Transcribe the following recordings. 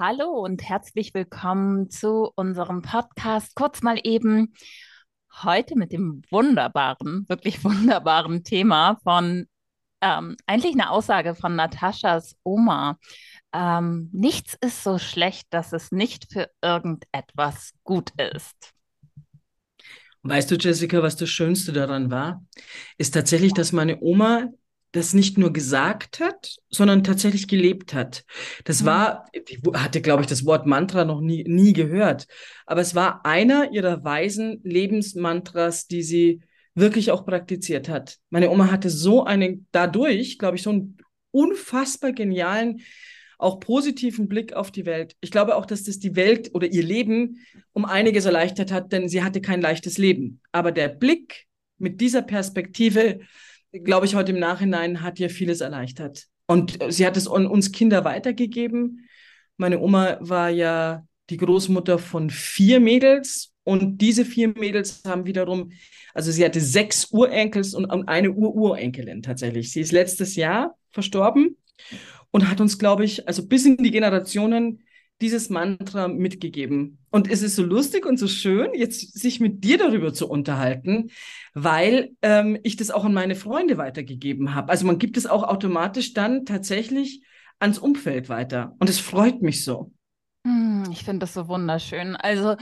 Hallo und herzlich willkommen zu unserem Podcast. Kurz mal eben heute mit dem wunderbaren, wirklich wunderbaren Thema von ähm, eigentlich eine Aussage von Nataschas Oma. Ähm, nichts ist so schlecht, dass es nicht für irgendetwas gut ist. Weißt du, Jessica, was das Schönste daran war? Ist tatsächlich, dass meine Oma das nicht nur gesagt hat, sondern tatsächlich gelebt hat. Das mhm. war, ich hatte, glaube ich, das Wort Mantra noch nie, nie gehört, aber es war einer ihrer weisen Lebensmantras, die sie wirklich auch praktiziert hat. Meine Oma hatte so einen, dadurch, glaube ich, so einen unfassbar genialen, auch positiven Blick auf die Welt. Ich glaube auch, dass das die Welt oder ihr Leben um einiges erleichtert hat, denn sie hatte kein leichtes Leben. Aber der Blick mit dieser Perspektive, glaube ich, heute im Nachhinein hat ihr vieles erleichtert. Und sie hat es an uns Kinder weitergegeben. Meine Oma war ja die Großmutter von vier Mädels und diese vier Mädels haben wiederum, also sie hatte sechs Urenkels und eine Ururenkelin tatsächlich. Sie ist letztes Jahr verstorben und hat uns, glaube ich, also bis in die Generationen dieses Mantra mitgegeben. Und es ist so lustig und so schön, jetzt sich mit dir darüber zu unterhalten, weil ähm, ich das auch an meine Freunde weitergegeben habe. Also man gibt es auch automatisch dann tatsächlich ans Umfeld weiter. Und es freut mich so. Hm, ich finde das so wunderschön. Also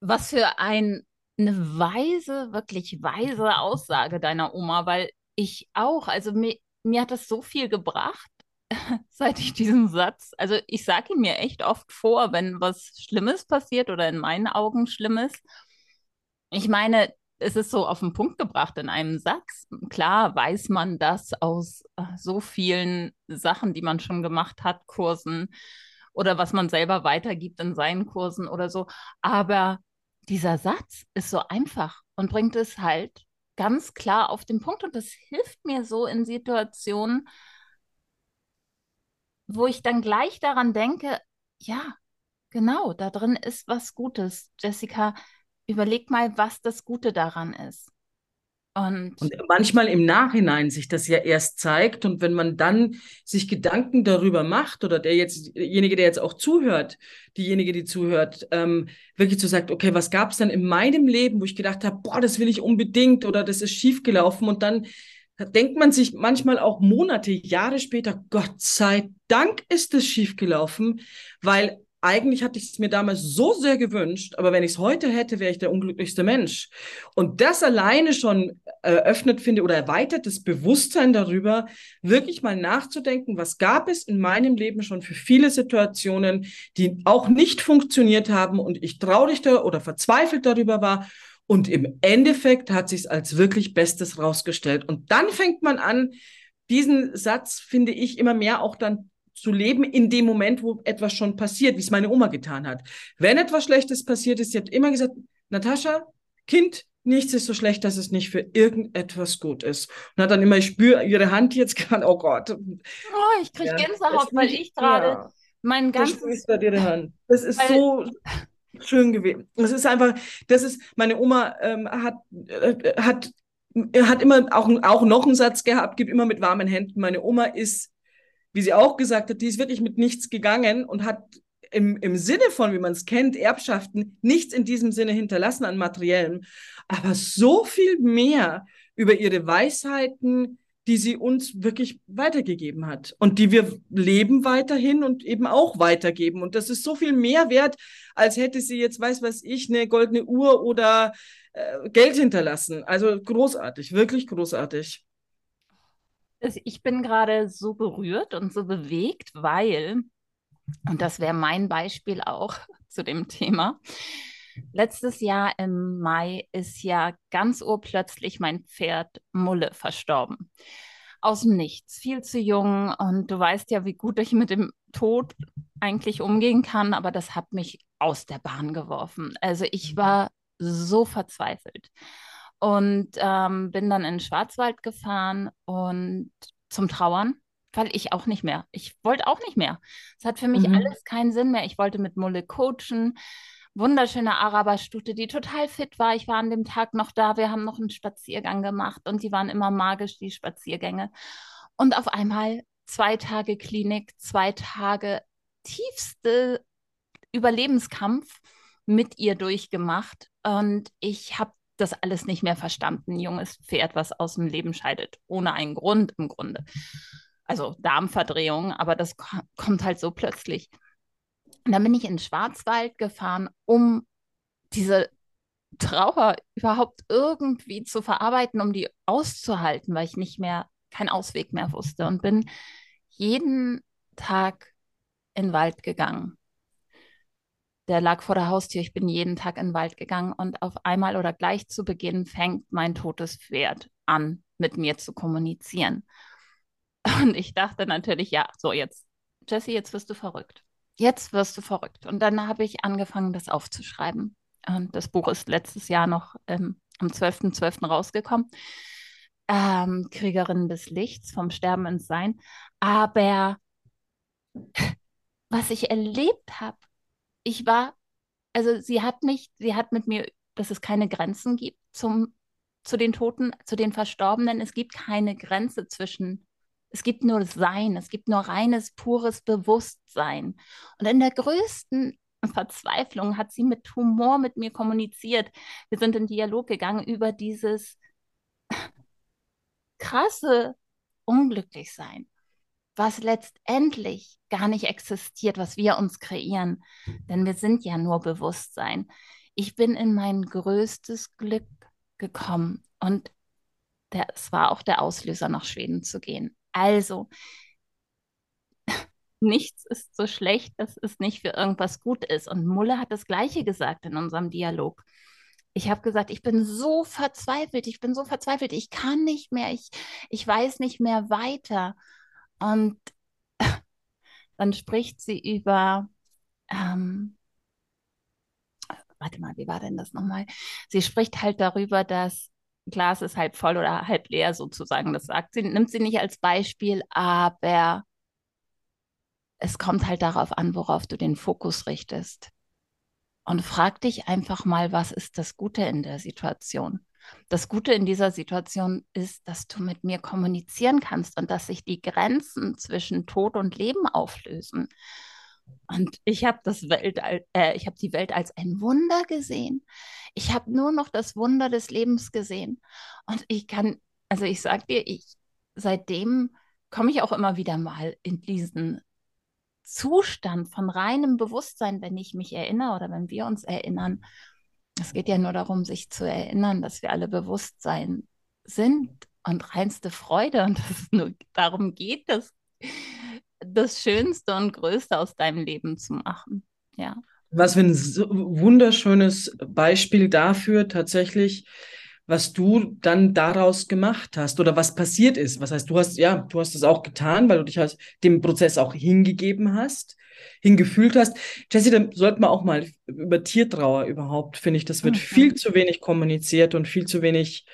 was für ein, eine weise, wirklich weise Aussage deiner Oma, weil ich auch, also mir, mir hat das so viel gebracht, seit ich diesen Satz, also ich sage ihn mir echt oft vor, wenn was Schlimmes passiert oder in meinen Augen Schlimmes. Ich meine, es ist so auf den Punkt gebracht in einem Satz. Klar weiß man das aus äh, so vielen Sachen, die man schon gemacht hat, Kursen oder was man selber weitergibt in seinen Kursen oder so. Aber dieser Satz ist so einfach und bringt es halt ganz klar auf den Punkt und das hilft mir so in Situationen, wo ich dann gleich daran denke, ja, genau, da drin ist was Gutes. Jessica, überleg mal, was das Gute daran ist. Und, und, manchmal im Nachhinein sich das ja erst zeigt und wenn man dann sich Gedanken darüber macht oder der jetzt, derjenige, der jetzt auch zuhört, diejenige, die zuhört, ähm, wirklich so sagt, okay, was gab es denn in meinem Leben, wo ich gedacht habe, boah, das will ich unbedingt oder das ist schiefgelaufen und dann da denkt man sich manchmal auch Monate, Jahre später, Gott sei Dank ist es schiefgelaufen, weil eigentlich hatte ich es mir damals so sehr gewünscht, aber wenn ich es heute hätte, wäre ich der unglücklichste Mensch. Und das alleine schon eröffnet finde oder erweitert das Bewusstsein darüber, wirklich mal nachzudenken, was gab es in meinem Leben schon für viele Situationen, die auch nicht funktioniert haben und ich traurig oder verzweifelt darüber war und im Endeffekt hat sich als wirklich Bestes rausgestellt. Und dann fängt man an, diesen Satz, finde ich, immer mehr auch dann zu leben in dem Moment, wo etwas schon passiert, wie es meine Oma getan hat. Wenn etwas Schlechtes passiert ist, sie hat immer gesagt, Natascha, Kind, nichts ist so schlecht, dass es nicht für irgendetwas gut ist. Und hat dann immer, ich spüre ihre Hand jetzt gerade, oh Gott. Oh, ich kriege ja, Gänsehaut, weil ich gerade ja, mein ganzes... ihre Hand. Das ist so schön gewesen. Es ist einfach, das ist, meine Oma ähm, hat, äh, hat, hat immer auch, auch noch einen Satz gehabt, gibt immer mit warmen Händen. Meine Oma ist, wie sie auch gesagt hat, die ist wirklich mit nichts gegangen und hat im, im Sinne von, wie man es kennt, Erbschaften, nichts in diesem Sinne hinterlassen an Materiellem, aber so viel mehr über ihre Weisheiten, die sie uns wirklich weitergegeben hat und die wir leben weiterhin und eben auch weitergeben. Und das ist so viel mehr wert, als hätte sie jetzt, weiß was ich, eine goldene Uhr oder äh, Geld hinterlassen. Also großartig, wirklich großartig. Ich bin gerade so berührt und so bewegt, weil, und das wäre mein Beispiel auch zu dem Thema, Letztes Jahr im Mai ist ja ganz urplötzlich mein Pferd Mulle verstorben. Aus dem Nichts, viel zu jung und du weißt ja, wie gut ich mit dem Tod eigentlich umgehen kann, aber das hat mich aus der Bahn geworfen. Also ich mhm. war so verzweifelt und ähm, bin dann in den Schwarzwald gefahren und zum Trauern, weil ich auch nicht mehr. Ich wollte auch nicht mehr. Es hat für mich mhm. alles keinen Sinn mehr. Ich wollte mit Mulle coachen wunderschöne Araberstute, die total fit war. Ich war an dem Tag noch da. Wir haben noch einen Spaziergang gemacht und die waren immer magisch, die Spaziergänge. Und auf einmal zwei Tage Klinik, zwei Tage tiefste Überlebenskampf mit ihr durchgemacht und ich habe das alles nicht mehr verstanden. Ein junges Pferd, was aus dem Leben scheidet, ohne einen Grund im Grunde. Also Darmverdrehung, aber das kommt halt so plötzlich. Und dann bin ich in den Schwarzwald gefahren, um diese Trauer überhaupt irgendwie zu verarbeiten, um die auszuhalten, weil ich nicht mehr, keinen Ausweg mehr wusste und bin jeden Tag in den Wald gegangen. Der lag vor der Haustür. Ich bin jeden Tag in den Wald gegangen und auf einmal oder gleich zu Beginn fängt mein totes Pferd an, mit mir zu kommunizieren. Und ich dachte natürlich, ja, so jetzt, Jesse, jetzt wirst du verrückt. Jetzt wirst du verrückt. Und dann habe ich angefangen, das aufzuschreiben. Und das Buch ist letztes Jahr noch ähm, am 12.12. .12. rausgekommen. Ähm, Kriegerin des Lichts, vom Sterben ins Sein. Aber was ich erlebt habe, ich war, also sie hat mich, sie hat mit mir, dass es keine Grenzen gibt zum, zu den Toten, zu den Verstorbenen. Es gibt keine Grenze zwischen, es gibt nur Sein, es gibt nur reines, pures Bewusstsein. Und in der größten Verzweiflung hat sie mit Humor mit mir kommuniziert. Wir sind in Dialog gegangen über dieses krasse Unglücklichsein, was letztendlich gar nicht existiert, was wir uns kreieren. Denn wir sind ja nur Bewusstsein. Ich bin in mein größtes Glück gekommen und es war auch der Auslöser, nach Schweden zu gehen. Also, nichts ist so schlecht, dass es nicht für irgendwas gut ist. Und Mulle hat das Gleiche gesagt in unserem Dialog. Ich habe gesagt, ich bin so verzweifelt, ich bin so verzweifelt, ich kann nicht mehr, ich, ich weiß nicht mehr weiter. Und dann spricht sie über, ähm, warte mal, wie war denn das nochmal? Sie spricht halt darüber, dass Glas ist halb voll oder halb leer sozusagen. Das sagt sie, nimmt sie nicht als Beispiel, aber es kommt halt darauf an, worauf du den Fokus richtest. Und frag dich einfach mal, was ist das Gute in der Situation? Das Gute in dieser Situation ist, dass du mit mir kommunizieren kannst und dass sich die Grenzen zwischen Tod und Leben auflösen. Und ich habe äh, ich die Welt als ein Wunder gesehen. Ich habe nur noch das Wunder des Lebens gesehen. Und ich kann, also ich sage dir, ich seitdem komme ich auch immer wieder mal in diesen Zustand von reinem Bewusstsein, wenn ich mich erinnere oder wenn wir uns erinnern. Es geht ja nur darum, sich zu erinnern, dass wir alle Bewusstsein sind und reinste Freude und dass es nur darum geht, das, das Schönste und Größte aus deinem Leben zu machen. Ja. Was für ein wunderschönes Beispiel dafür tatsächlich, was du dann daraus gemacht hast oder was passiert ist. Was heißt, du hast, ja, du hast es auch getan, weil du dich halt dem Prozess auch hingegeben hast, hingefühlt hast. Jessie, dann sollten wir auch mal über Tiertrauer überhaupt, finde ich, das wird mhm. viel zu wenig kommuniziert und viel zu wenig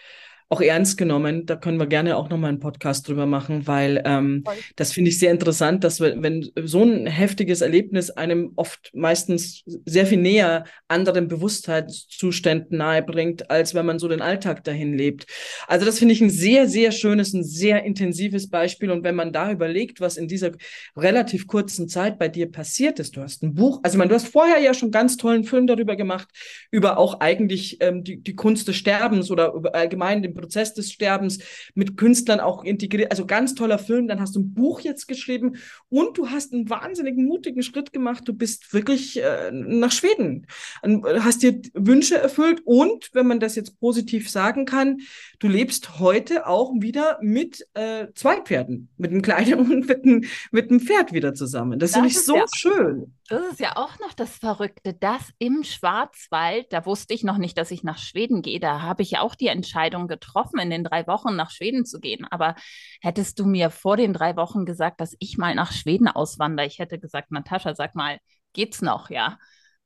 auch ernst genommen. Da können wir gerne auch nochmal einen Podcast drüber machen, weil ähm, das finde ich sehr interessant, dass wir, wenn so ein heftiges Erlebnis einem oft meistens sehr viel näher anderen Bewusstheitszuständen nahebringt, als wenn man so den Alltag dahin lebt. Also das finde ich ein sehr, sehr schönes, ein sehr intensives Beispiel. Und wenn man da überlegt, was in dieser relativ kurzen Zeit bei dir passiert ist, du hast ein Buch, also meine, du hast vorher ja schon ganz tollen Film darüber gemacht, über auch eigentlich ähm, die, die Kunst des Sterbens oder über allgemein den Prozess des Sterbens mit Künstlern auch integriert. Also ganz toller Film. Dann hast du ein Buch jetzt geschrieben und du hast einen wahnsinnigen mutigen Schritt gemacht. Du bist wirklich äh, nach Schweden, hast dir Wünsche erfüllt und, wenn man das jetzt positiv sagen kann, du lebst heute auch wieder mit äh, zwei Pferden, mit einem kleinen und mit einem, mit einem Pferd wieder zusammen. Das, das finde ich so ja, schön. Das ist ja auch noch das Verrückte, dass im Schwarzwald, da wusste ich noch nicht, dass ich nach Schweden gehe, da habe ich ja auch die Entscheidung getroffen, in den drei Wochen nach Schweden zu gehen. Aber hättest du mir vor den drei Wochen gesagt, dass ich mal nach Schweden auswandere, ich hätte gesagt, Natascha, sag mal, geht's noch, ja?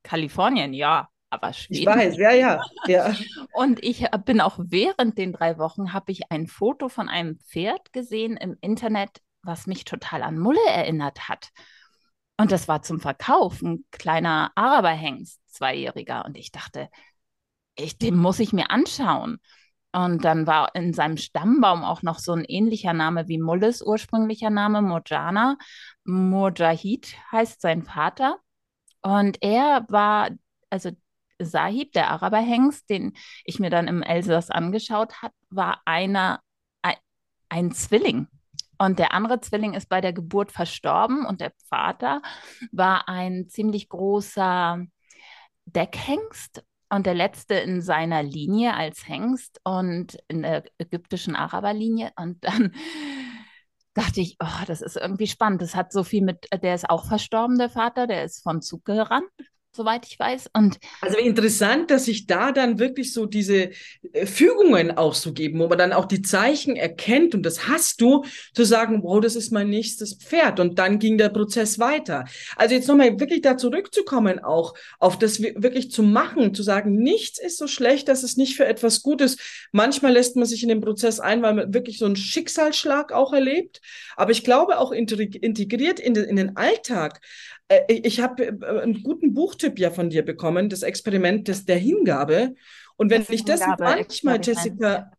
Kalifornien, ja, aber Schweden. Ich weiß, ja, ja, ja. Und ich bin auch während den drei Wochen, habe ich ein Foto von einem Pferd gesehen im Internet, was mich total an Mulle erinnert hat. Und das war zum Verkauf, ein kleiner Araberhengst, zweijähriger. Und ich dachte, ich, den muss ich mir anschauen. Und dann war in seinem Stammbaum auch noch so ein ähnlicher Name wie Mulles ursprünglicher Name, Mojana. Mujahid heißt sein Vater. Und er war, also Sahib, der Araberhengst, den ich mir dann im Elsass angeschaut habe, war einer, ein, ein Zwilling. Und der andere Zwilling ist bei der Geburt verstorben und der Vater war ein ziemlich großer Deckhengst und der letzte in seiner Linie als Hengst und in der ägyptischen Araberlinie. Und dann dachte ich, oh, das ist irgendwie spannend. Das hat so viel mit, der ist auch verstorben, der Vater, der ist von Zug gerannt soweit ich weiß. Und also interessant, dass sich da dann wirklich so diese äh, Fügungen auch so geben, wo man dann auch die Zeichen erkennt und das hast du, zu sagen, wow, das ist mein nächstes Pferd. Und dann ging der Prozess weiter. Also jetzt nochmal wirklich da zurückzukommen, auch auf das wirklich zu machen, zu sagen, nichts ist so schlecht, dass es nicht für etwas gut ist. Manchmal lässt man sich in den Prozess ein, weil man wirklich so einen Schicksalsschlag auch erlebt. Aber ich glaube auch integriert in den, Alltag. Äh, ich habe äh, einen guten Buchtipp ja von dir bekommen, das Experiment des, der Hingabe. Und wenn das ich das manchmal, Jessica,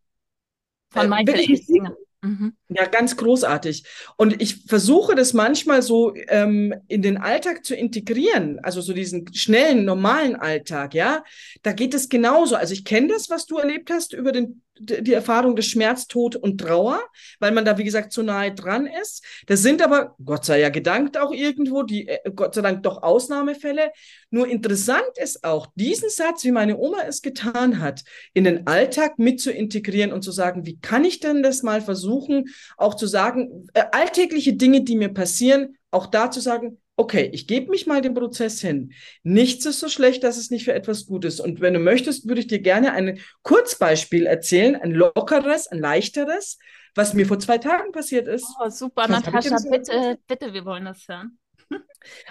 von äh, Michael äh, Singer. Mhm. Ja, ganz großartig. Und ich versuche das manchmal so ähm, in den Alltag zu integrieren, also so diesen schnellen, normalen Alltag, ja. Da geht es genauso. Also ich kenne das, was du erlebt hast über den die Erfahrung des Schmerz, Tod und Trauer, weil man da, wie gesagt, zu nahe dran ist. Das sind aber, Gott sei ja gedankt, auch irgendwo, die, äh, Gott sei Dank, doch Ausnahmefälle. Nur interessant ist auch, diesen Satz, wie meine Oma es getan hat, in den Alltag mit zu integrieren und zu sagen, wie kann ich denn das mal versuchen, auch zu sagen, äh, alltägliche Dinge, die mir passieren, auch da zu sagen, okay, ich gebe mich mal dem Prozess hin. Nichts ist so schlecht, dass es nicht für etwas gut ist. Und wenn du möchtest, würde ich dir gerne ein Kurzbeispiel erzählen, ein lockeres, ein leichteres, was mir vor zwei Tagen passiert ist. Oh, super, Natascha, bitte, bitte, wir wollen das hören.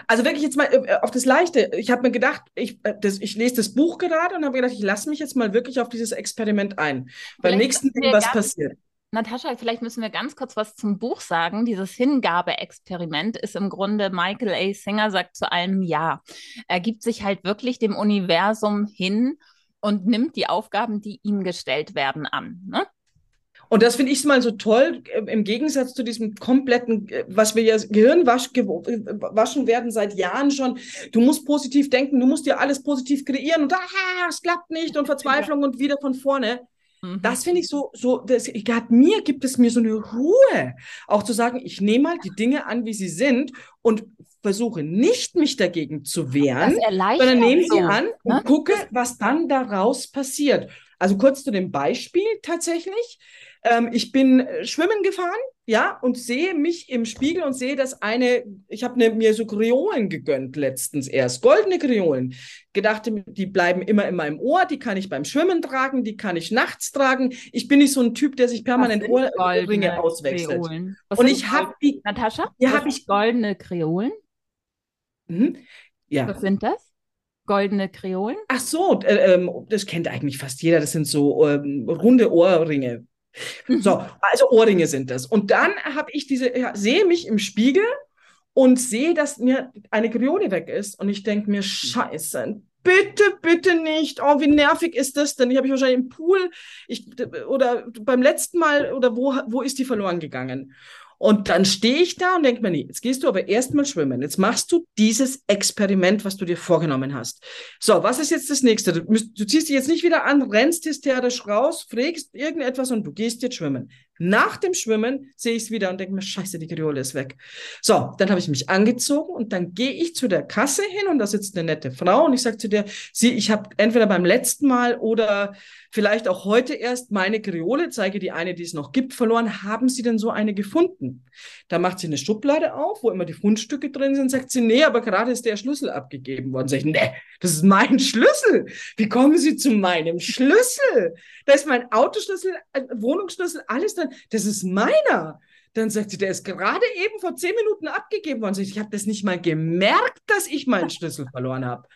Also wirklich jetzt mal äh, auf das Leichte. Ich habe mir gedacht, ich, äh, das, ich lese das Buch gerade und habe gedacht, ich lasse mich jetzt mal wirklich auf dieses Experiment ein. Beim nächsten Ding, was passiert. Natascha, vielleicht müssen wir ganz kurz was zum Buch sagen. Dieses Hingabe-Experiment ist im Grunde, Michael A. Singer sagt zu allem Ja. Er gibt sich halt wirklich dem Universum hin und nimmt die Aufgaben, die ihm gestellt werden, an. Ne? Und das finde ich mal so toll, äh, im Gegensatz zu diesem kompletten, äh, was wir ja Gehirnwaschen äh, werden seit Jahren schon. Du musst positiv denken, du musst dir alles positiv kreieren und ah, es klappt nicht und Verzweiflung und wieder von vorne. Mhm. Das finde ich so, so, das, hat mir, gibt es mir so eine Ruhe, auch zu sagen, ich nehme mal die Dinge an, wie sie sind und versuche nicht, mich dagegen zu wehren, sondern nehme sie an und ne? gucke, was dann daraus passiert. Also kurz zu dem Beispiel tatsächlich. Ähm, ich bin äh, schwimmen gefahren, ja, und sehe mich im Spiegel und sehe, dass eine, ich habe ne, mir so Kreolen gegönnt letztens erst, goldene Kreolen. Gedachte, die bleiben immer in meinem Ohr, die kann ich beim Schwimmen tragen, die kann ich nachts tragen. Ich bin nicht so ein Typ, der sich permanent Ohrringe auswechselt. Und ich habe die. Natascha? Ja, habe ich goldene Kreolen. Mhm. Ja. Was sind das? Goldene Kreolen? Ach so, äh, ähm, das kennt eigentlich fast jeder. Das sind so ähm, runde Ohrringe. So, mhm. also Ohrringe sind das. Und dann habe ich diese, ja, sehe mich im Spiegel und sehe, dass mir eine Kriole weg ist. Und ich denke mir, scheiße, bitte, bitte nicht. Oh, wie nervig ist das denn? Ich habe ich wahrscheinlich im Pool ich, oder beim letzten Mal oder wo, wo ist die verloren gegangen? Und dann stehe ich da und denke mir, nee, jetzt gehst du aber erstmal schwimmen. Jetzt machst du dieses Experiment, was du dir vorgenommen hast. So, was ist jetzt das nächste? Du, du ziehst dich jetzt nicht wieder an, rennst hysterisch raus, frägst irgendetwas und du gehst jetzt schwimmen. Nach dem Schwimmen sehe ich es wieder und denke mir, scheiße, die Kriole ist weg. So, dann habe ich mich angezogen und dann gehe ich zu der Kasse hin und da sitzt eine nette Frau und ich sage zu der, sie, ich habe entweder beim letzten Mal oder vielleicht auch heute erst meine Kriole, zeige die eine, die es noch gibt, verloren. Haben Sie denn so eine gefunden? Da macht sie eine Schublade auf, wo immer die Fundstücke drin sind, sagt sie, nee, aber gerade ist der Schlüssel abgegeben worden. Sag ich, nee, das ist mein Schlüssel. Wie kommen Sie zu meinem Schlüssel? Da ist mein Autoschlüssel, äh, Wohnungsschlüssel, alles drin. Das ist meiner. Dann sagt sie, der ist gerade eben vor zehn Minuten abgegeben worden. Ich habe das nicht mal gemerkt, dass ich meinen Schlüssel verloren habe.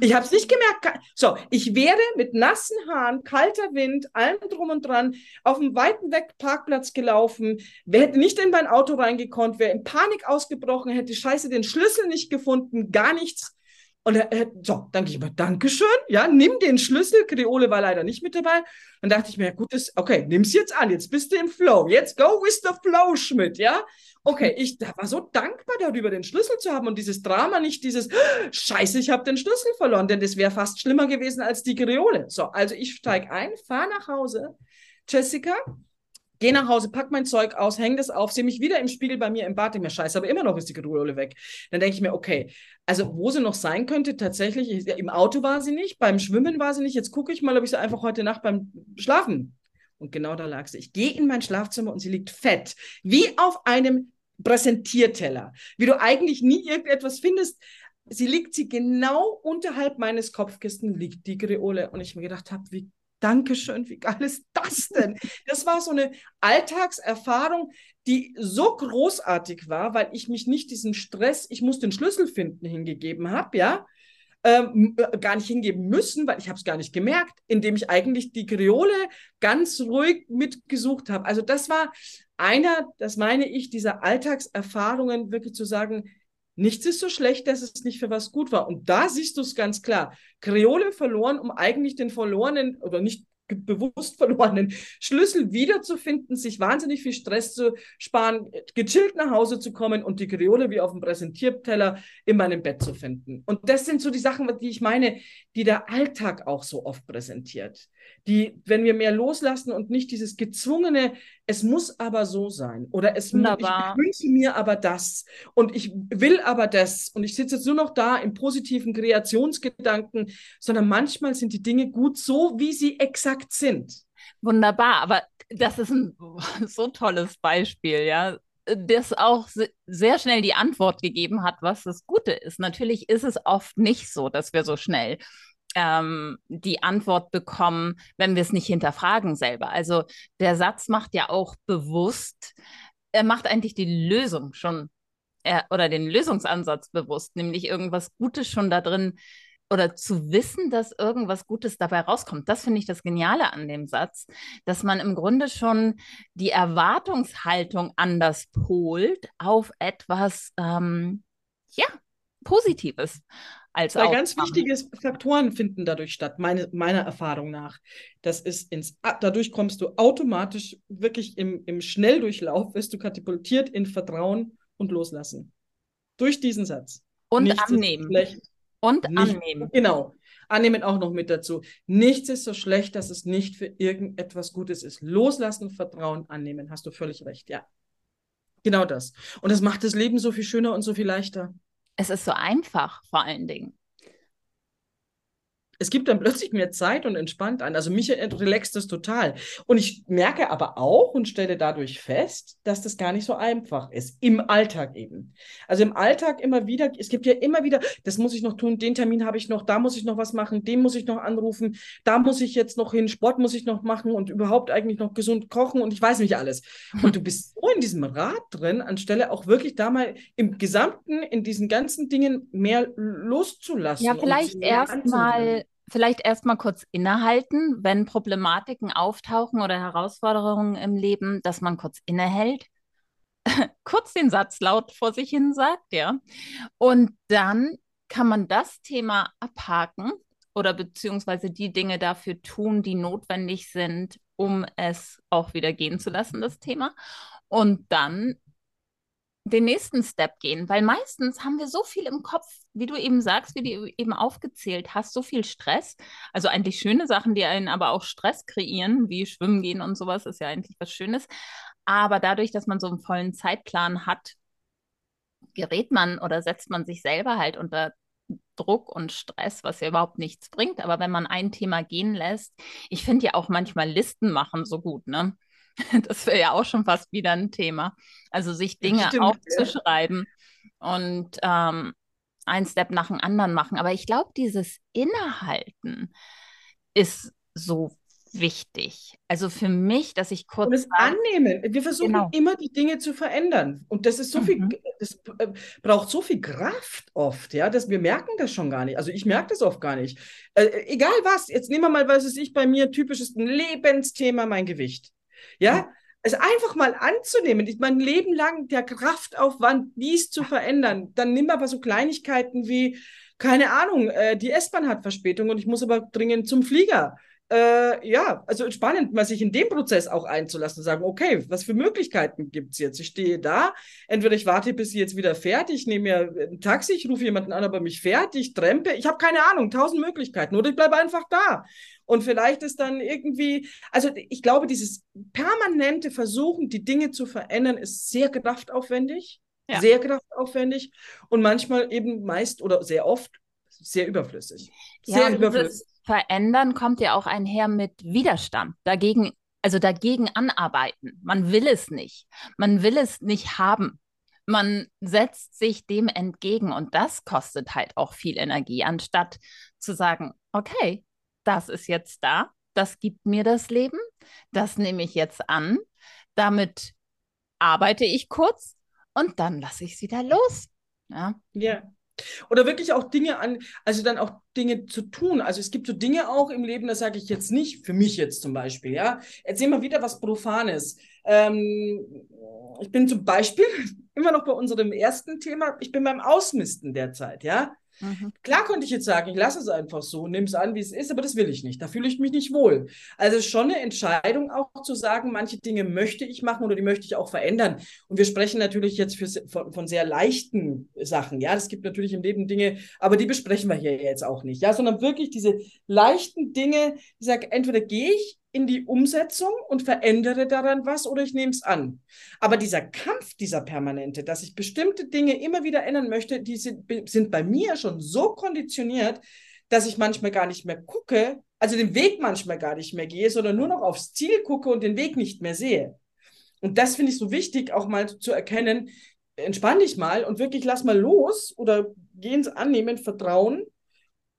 Ich habe es nicht gemerkt. So, ich wäre mit nassen Haaren, kalter Wind, allem drum und dran auf einem weiten Weg Parkplatz gelaufen, wer hätte nicht in mein Auto reingekonnt, wäre in Panik ausgebrochen, hätte scheiße den Schlüssel nicht gefunden, gar nichts. Und er, er, so, danke ich mal, Dankeschön, ja, nimm den Schlüssel. Kreole war leider nicht mit dabei. Dann dachte ich mir, gut, das, okay, nimm's jetzt an, jetzt bist du im Flow. Jetzt go with the flow, Schmidt, ja. Okay, ich war so dankbar darüber, den Schlüssel zu haben und dieses Drama nicht dieses Scheiße, ich habe den Schlüssel verloren, denn das wäre fast schlimmer gewesen als die Kreole. So, also ich steige ein, fahre nach Hause. Jessica, Geh nach Hause, pack mein Zeug aus, häng das auf, sehe mich wieder im Spiegel bei mir im Bad, denke mir, scheiße, aber immer noch ist die Geduld weg. Dann denke ich mir, okay, also wo sie noch sein könnte, tatsächlich, im Auto war sie nicht, beim Schwimmen war sie nicht, jetzt gucke ich mal, ob ich sie einfach heute Nacht beim Schlafen. Und genau da lag sie. Ich gehe in mein Schlafzimmer und sie liegt fett, wie auf einem Präsentierteller, wie du eigentlich nie irgendetwas findest. Sie liegt sie genau unterhalb meines Kopfkisten, liegt die Kreole. Und ich mir gedacht habe, wie Dankeschön, wie geil ist das denn? Das war so eine Alltagserfahrung, die so großartig war, weil ich mich nicht diesen Stress, ich muss den Schlüssel finden, hingegeben habe, ja. Ähm, äh, gar nicht hingeben müssen, weil ich habe es gar nicht gemerkt, indem ich eigentlich die Kreole ganz ruhig mitgesucht habe. Also das war einer, das meine ich, dieser Alltagserfahrungen wirklich zu sagen, Nichts ist so schlecht, dass es nicht für was gut war. Und da siehst du es ganz klar. Kreole verloren, um eigentlich den verlorenen oder nicht bewusst verlorenen Schlüssel wiederzufinden, sich wahnsinnig viel Stress zu sparen, gechillt nach Hause zu kommen und die Kreole wie auf dem Präsentierteller in meinem Bett zu finden. Und das sind so die Sachen, die ich meine, die der Alltag auch so oft präsentiert die, wenn wir mehr loslassen und nicht dieses gezwungene, es muss aber so sein oder es Wunderbar. ich wünsche mir aber das und ich will aber das und ich sitze jetzt nur noch da im positiven Kreationsgedanken, sondern manchmal sind die Dinge gut so, wie sie exakt sind. Wunderbar, aber das ist ein so tolles Beispiel, ja das auch sehr schnell die Antwort gegeben hat, was das Gute ist. Natürlich ist es oft nicht so, dass wir so schnell ähm, die Antwort bekommen, wenn wir es nicht hinterfragen selber. Also der Satz macht ja auch bewusst, er macht eigentlich die Lösung schon äh, oder den Lösungsansatz bewusst, nämlich irgendwas Gutes schon da drin oder zu wissen, dass irgendwas Gutes dabei rauskommt. Das finde ich das Geniale an dem Satz, dass man im Grunde schon die Erwartungshaltung anders polt auf etwas, ähm, ja, Positives als Zwei ganz wichtige Faktoren finden dadurch statt, meine, meiner Erfahrung nach. Das ist ins, dadurch kommst du automatisch wirklich im, im Schnelldurchlauf, wirst du katapultiert in Vertrauen und Loslassen. Durch diesen Satz. Und Nichts annehmen. Und nicht, annehmen. Genau. Annehmen auch noch mit dazu. Nichts ist so schlecht, dass es nicht für irgendetwas Gutes ist. Loslassen, Vertrauen, annehmen. Hast du völlig recht, ja. Genau das. Und das macht das Leben so viel schöner und so viel leichter. Es ist so einfach, vor allen Dingen es gibt dann plötzlich mehr Zeit und entspannt an. Also mich relaxt das total. Und ich merke aber auch und stelle dadurch fest, dass das gar nicht so einfach ist. Im Alltag eben. Also im Alltag immer wieder, es gibt ja immer wieder, das muss ich noch tun, den Termin habe ich noch, da muss ich noch was machen, den muss ich noch anrufen, da muss ich jetzt noch hin, Sport muss ich noch machen und überhaupt eigentlich noch gesund kochen und ich weiß nicht alles. Und du bist so in diesem Rad drin, anstelle auch wirklich da mal im Gesamten, in diesen ganzen Dingen mehr loszulassen. Ja, vielleicht erst mal vielleicht erstmal kurz innehalten, wenn Problematiken auftauchen oder Herausforderungen im Leben, dass man kurz innehält, kurz den Satz laut vor sich hin sagt, ja. Und dann kann man das Thema abhaken oder beziehungsweise die Dinge dafür tun, die notwendig sind, um es auch wieder gehen zu lassen, das Thema. Und dann den nächsten Step gehen, weil meistens haben wir so viel im Kopf, wie du eben sagst, wie du eben aufgezählt hast, so viel Stress. Also eigentlich schöne Sachen, die einen aber auch Stress kreieren, wie Schwimmen gehen und sowas, ist ja eigentlich was Schönes. Aber dadurch, dass man so einen vollen Zeitplan hat, gerät man oder setzt man sich selber halt unter Druck und Stress, was ja überhaupt nichts bringt. Aber wenn man ein Thema gehen lässt, ich finde ja auch manchmal Listen machen so gut, ne? Das wäre ja auch schon fast wieder ein Thema. Also sich Dinge Stimmt, aufzuschreiben ja. und ähm, ein Step nach dem anderen machen. Aber ich glaube, dieses Innehalten ist so wichtig. Also für mich, dass ich kurz. Und es annehmen. Wir versuchen genau. immer die Dinge zu verändern. Und das ist so mhm. viel, das äh, braucht so viel Kraft oft, ja, dass wir merken das schon gar nicht. Also ich merke das oft gar nicht. Äh, egal was, jetzt nehmen wir mal, was ist ich bei mir typisches Lebensthema, mein Gewicht. Ja, es einfach mal anzunehmen, mein Leben lang der Kraftaufwand, dies zu verändern, dann nimm aber so Kleinigkeiten wie, keine Ahnung, äh, die S-Bahn hat Verspätung und ich muss aber dringend zum Flieger. Äh, ja, also spannend, mal sich in dem Prozess auch einzulassen und sagen, okay, was für Möglichkeiten gibt es jetzt? Ich stehe da, entweder ich warte, bis sie jetzt wieder fährt, ich nehme mir ein Taxi, ich rufe jemanden an, aber mich fährt, ich trempe, ich habe keine Ahnung, tausend Möglichkeiten oder ich bleibe einfach da. Und vielleicht ist dann irgendwie, also ich glaube, dieses permanente Versuchen, die Dinge zu verändern, ist sehr kraftaufwendig, ja. sehr kraftaufwendig und manchmal eben meist oder sehr oft sehr überflüssig. Sehr ja, überflüssig. Verändern kommt ja auch einher mit Widerstand. Dagegen, also dagegen anarbeiten. Man will es nicht. Man will es nicht haben. Man setzt sich dem entgegen und das kostet halt auch viel Energie, anstatt zu sagen, okay, das ist jetzt da, das gibt mir das Leben, das nehme ich jetzt an, damit arbeite ich kurz und dann lasse ich es wieder los. Ja. ja. Oder wirklich auch Dinge an, also dann auch Dinge zu tun. Also es gibt so Dinge auch im Leben, das sage ich jetzt nicht, für mich jetzt zum Beispiel, ja. Erzähl mal wieder was Profanes. Ähm, ich bin zum Beispiel immer noch bei unserem ersten Thema, ich bin beim Ausmisten derzeit, ja. Mhm. Klar konnte ich jetzt sagen, ich lasse es einfach so, nehme es an, wie es ist, aber das will ich nicht. Da fühle ich mich nicht wohl. Also schon eine Entscheidung auch zu sagen, manche Dinge möchte ich machen oder die möchte ich auch verändern. Und wir sprechen natürlich jetzt für, von, von sehr leichten Sachen. Ja, es gibt natürlich im Leben Dinge, aber die besprechen wir hier jetzt auch nicht. Ja, sondern wirklich diese leichten Dinge, ich sage, entweder gehe ich in die Umsetzung und verändere daran was oder ich nehme es an. Aber dieser Kampf, dieser permanente, dass ich bestimmte Dinge immer wieder ändern möchte, die sind, sind bei mir schon so konditioniert, dass ich manchmal gar nicht mehr gucke, also den Weg manchmal gar nicht mehr gehe, sondern nur noch aufs Ziel gucke und den Weg nicht mehr sehe. Und das finde ich so wichtig, auch mal zu erkennen, entspann dich mal und wirklich lass mal los oder geh ins Annehmen, Vertrauen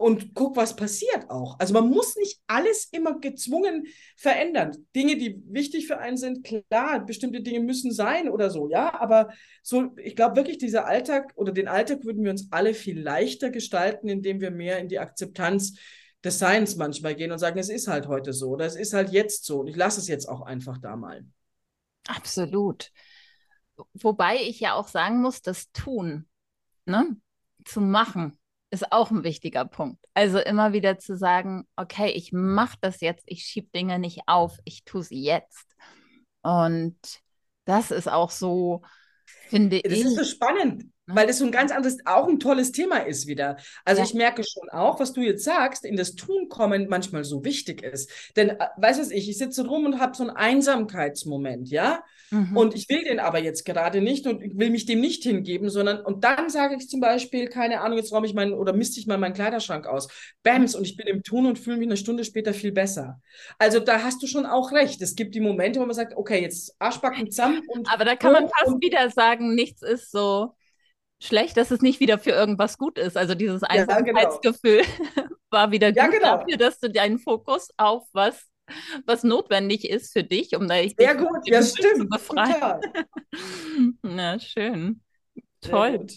und guck, was passiert auch. Also man muss nicht alles immer gezwungen verändern. Dinge, die wichtig für einen sind, klar, bestimmte Dinge müssen sein oder so, ja, aber so, ich glaube wirklich, dieser Alltag oder den Alltag würden wir uns alle viel leichter gestalten, indem wir mehr in die Akzeptanz des Seins manchmal gehen und sagen, es ist halt heute so oder es ist halt jetzt so und ich lasse es jetzt auch einfach da mal. Absolut. Wobei ich ja auch sagen muss, das Tun, ne, zu machen, ist auch ein wichtiger Punkt. Also immer wieder zu sagen, okay, ich mache das jetzt, ich schiebe Dinge nicht auf, ich tue sie jetzt. Und das ist auch so, finde das ich. Das ist so spannend, ne? Weil das so ein ganz anderes, auch ein tolles Thema ist wieder. Also ja. ich merke schon auch, was du jetzt sagst, in das Tun kommen manchmal so wichtig ist. Denn, äh, weißt du, ich, ich sitze rum und habe so einen Einsamkeitsmoment, ja? Mhm. Und ich will den aber jetzt gerade nicht und will mich dem nicht hingeben, sondern, und dann sage ich zum Beispiel, keine Ahnung, jetzt räume ich meinen oder misste ich mal meinen Kleiderschrank aus. Bams, und ich bin im Tun und fühle mich eine Stunde später viel besser. Also da hast du schon auch recht. Es gibt die Momente, wo man sagt, okay, jetzt Arschbacken zusammen und. Aber da kann man fast wieder sagen, nichts ist so schlecht, dass es nicht wieder für irgendwas gut ist. Also dieses Einsamkeitsgefühl ja, genau. war wieder gut ja, genau. dafür, dass du deinen Fokus auf was was notwendig ist für dich, um da dich Sehr gut, ja, stimmt, zu befreien. Total. Na, schön. Toll.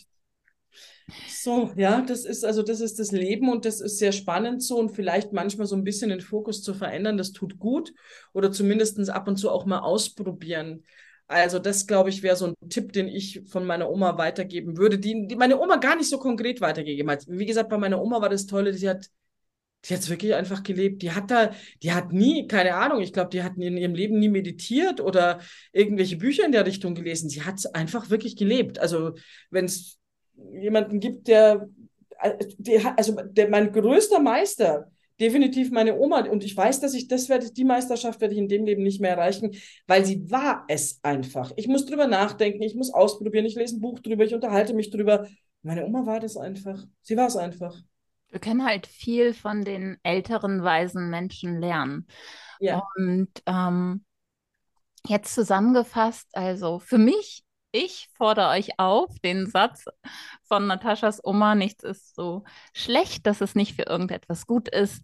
So, ja, das ist also das ist das Leben und das ist sehr spannend so und vielleicht manchmal so ein bisschen den Fokus zu verändern, das tut gut oder zumindest ab und zu auch mal ausprobieren. Also das, glaube ich, wäre so ein Tipp, den ich von meiner Oma weitergeben würde, die, die meine Oma gar nicht so konkret weitergegeben hat. Wie gesagt, bei meiner Oma war das Tolle, sie hat die hat wirklich einfach gelebt. Die hat da, die hat nie, keine Ahnung, ich glaube, die hat in ihrem Leben nie meditiert oder irgendwelche Bücher in der Richtung gelesen. Sie hat einfach wirklich gelebt. Also, wenn es jemanden gibt, der, der also der, mein größter Meister, definitiv meine Oma. Und ich weiß, dass ich das werde, die Meisterschaft werde ich in dem Leben nicht mehr erreichen, weil sie war es einfach. Ich muss drüber nachdenken, ich muss ausprobieren, ich lese ein Buch drüber, ich unterhalte mich drüber. Meine Oma war das einfach. Sie war es einfach. Wir können halt viel von den älteren, weisen Menschen lernen. Ja. Und ähm, jetzt zusammengefasst, also für mich, ich fordere euch auf, den Satz von Nataschas Oma, nichts ist so schlecht, dass es nicht für irgendetwas gut ist,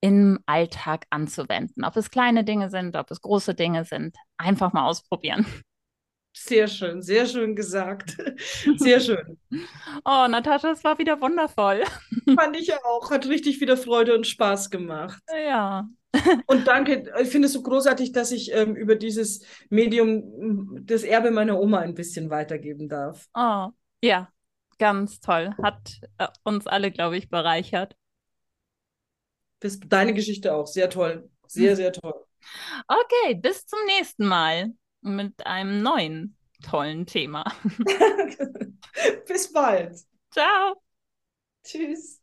im Alltag anzuwenden. Ob es kleine Dinge sind, ob es große Dinge sind, einfach mal ausprobieren. Sehr schön, sehr schön gesagt. Sehr schön. Oh, Natascha, es war wieder wundervoll. Fand ich auch. Hat richtig wieder Freude und Spaß gemacht. Ja. Und danke, ich finde es so großartig, dass ich ähm, über dieses Medium das Erbe meiner Oma ein bisschen weitergeben darf. Oh, ja, ganz toll. Hat äh, uns alle, glaube ich, bereichert. Das, deine Geschichte auch. Sehr toll. Sehr, sehr toll. Okay, bis zum nächsten Mal mit einem neuen tollen Thema. bis bald. Ciao. Tschüss.